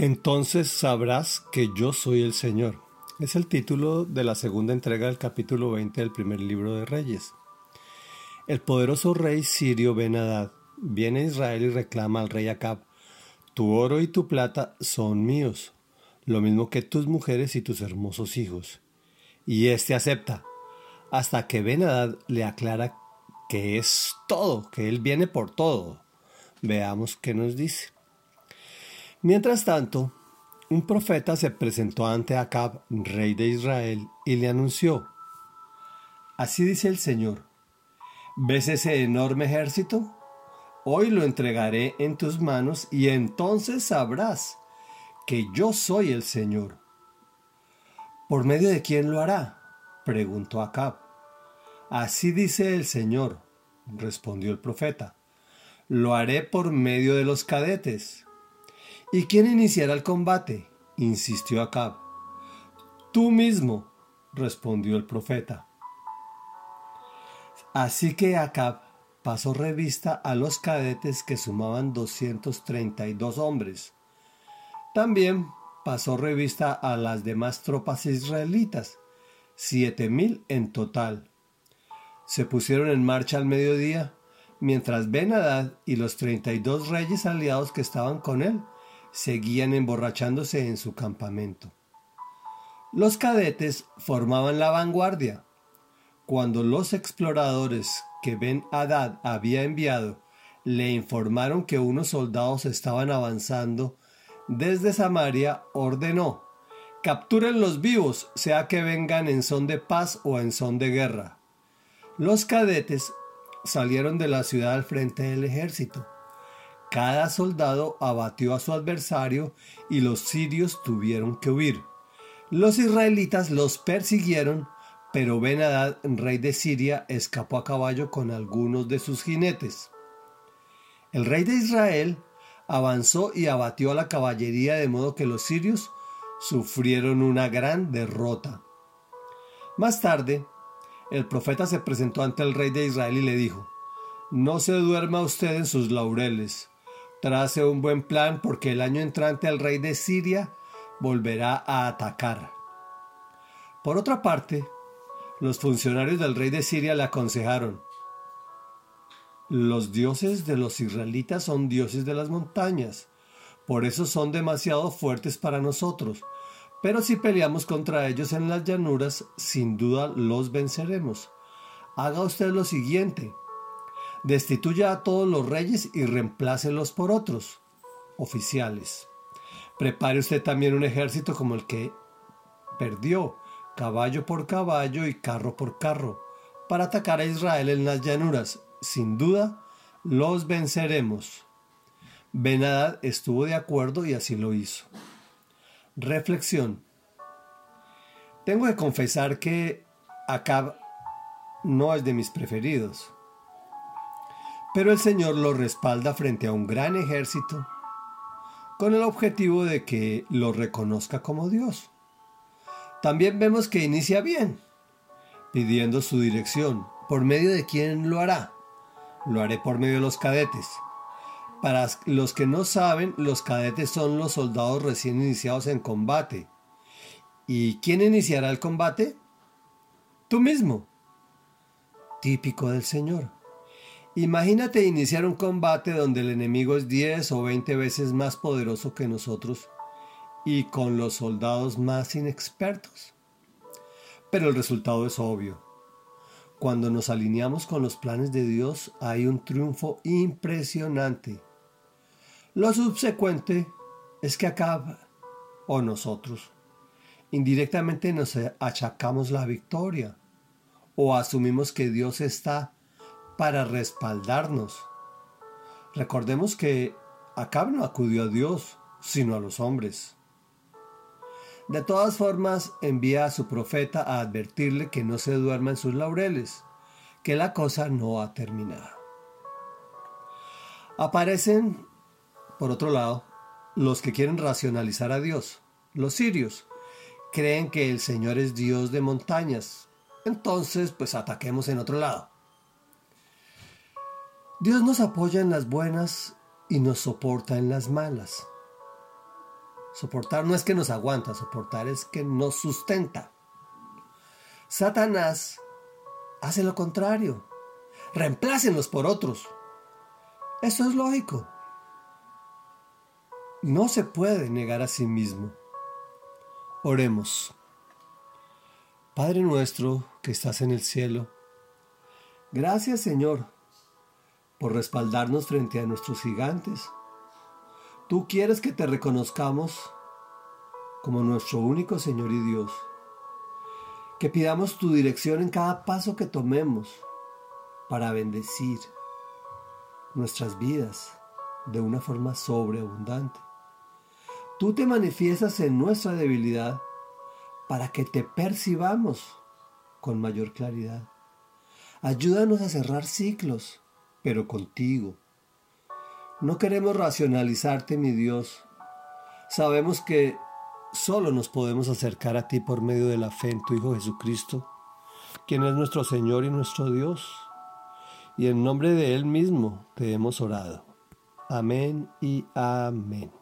Entonces sabrás que yo soy el Señor. Es el título de la segunda entrega del capítulo 20 del primer libro de Reyes. El poderoso rey sirio ben viene a Israel y reclama al rey Acab, tu oro y tu plata son míos, lo mismo que tus mujeres y tus hermosos hijos. Y éste acepta, hasta que ben le aclara que es todo, que él viene por todo. Veamos qué nos dice. Mientras tanto, un profeta se presentó ante Acab, rey de Israel, y le anunció, Así dice el Señor, ¿ves ese enorme ejército? Hoy lo entregaré en tus manos y entonces sabrás que yo soy el Señor. ¿Por medio de quién lo hará? preguntó Acab. Así dice el Señor, respondió el profeta. Lo haré por medio de los cadetes. ¿Y quién iniciará el combate? insistió Acab. Tú mismo, respondió el profeta. Así que Acab pasó revista a los cadetes que sumaban 232 hombres. También pasó revista a las demás tropas israelitas, siete mil en total. Se pusieron en marcha al mediodía, mientras Ben Hadad y los treinta y dos reyes aliados que estaban con él seguían emborrachándose en su campamento. Los cadetes formaban la vanguardia. Cuando los exploradores que Ben Hadad había enviado le informaron que unos soldados estaban avanzando desde Samaria, ordenó, capturen los vivos, sea que vengan en son de paz o en son de guerra. Los cadetes salieron de la ciudad al frente del ejército cada soldado abatió a su adversario y los sirios tuvieron que huir. Los israelitas los persiguieron, pero Ben Hadad, rey de Siria, escapó a caballo con algunos de sus jinetes. El rey de Israel avanzó y abatió a la caballería de modo que los sirios sufrieron una gran derrota. Más tarde, el profeta se presentó ante el rey de Israel y le dijo, No se duerma usted en sus laureles, Trace un buen plan porque el año entrante el rey de Siria volverá a atacar. Por otra parte, los funcionarios del rey de Siria le aconsejaron, los dioses de los israelitas son dioses de las montañas, por eso son demasiado fuertes para nosotros, pero si peleamos contra ellos en las llanuras, sin duda los venceremos. Haga usted lo siguiente, Destituya a todos los reyes y reemplácelos por otros oficiales. Prepare usted también un ejército como el que perdió, caballo por caballo y carro por carro, para atacar a Israel en las llanuras. Sin duda, los venceremos. Benadad estuvo de acuerdo y así lo hizo. Reflexión. Tengo que confesar que Acab no es de mis preferidos pero el Señor lo respalda frente a un gran ejército con el objetivo de que lo reconozca como Dios. También vemos que inicia bien, pidiendo su dirección. ¿Por medio de quién lo hará? Lo haré por medio de los cadetes. Para los que no saben, los cadetes son los soldados recién iniciados en combate. ¿Y quién iniciará el combate? Tú mismo. Típico del Señor. Imagínate iniciar un combate donde el enemigo es 10 o 20 veces más poderoso que nosotros y con los soldados más inexpertos. Pero el resultado es obvio. Cuando nos alineamos con los planes de Dios hay un triunfo impresionante. Lo subsecuente es que acaba, o nosotros, indirectamente nos achacamos la victoria o asumimos que Dios está para respaldarnos. Recordemos que Acab no acudió a Dios, sino a los hombres. De todas formas, envía a su profeta a advertirle que no se duerma en sus laureles, que la cosa no ha terminado. Aparecen, por otro lado, los que quieren racionalizar a Dios, los sirios. Creen que el Señor es Dios de montañas. Entonces, pues ataquemos en otro lado. Dios nos apoya en las buenas y nos soporta en las malas. Soportar no es que nos aguanta, soportar es que nos sustenta. Satanás hace lo contrario. Reemplácenlos por otros. Eso es lógico. No se puede negar a sí mismo. Oremos. Padre nuestro que estás en el cielo, gracias Señor por respaldarnos frente a nuestros gigantes. Tú quieres que te reconozcamos como nuestro único Señor y Dios. Que pidamos tu dirección en cada paso que tomemos para bendecir nuestras vidas de una forma sobreabundante. Tú te manifiestas en nuestra debilidad para que te percibamos con mayor claridad. Ayúdanos a cerrar ciclos, pero contigo. No queremos racionalizarte, mi Dios. Sabemos que solo nos podemos acercar a ti por medio de la fe en tu Hijo Jesucristo, quien es nuestro Señor y nuestro Dios. Y en nombre de Él mismo te hemos orado. Amén y amén.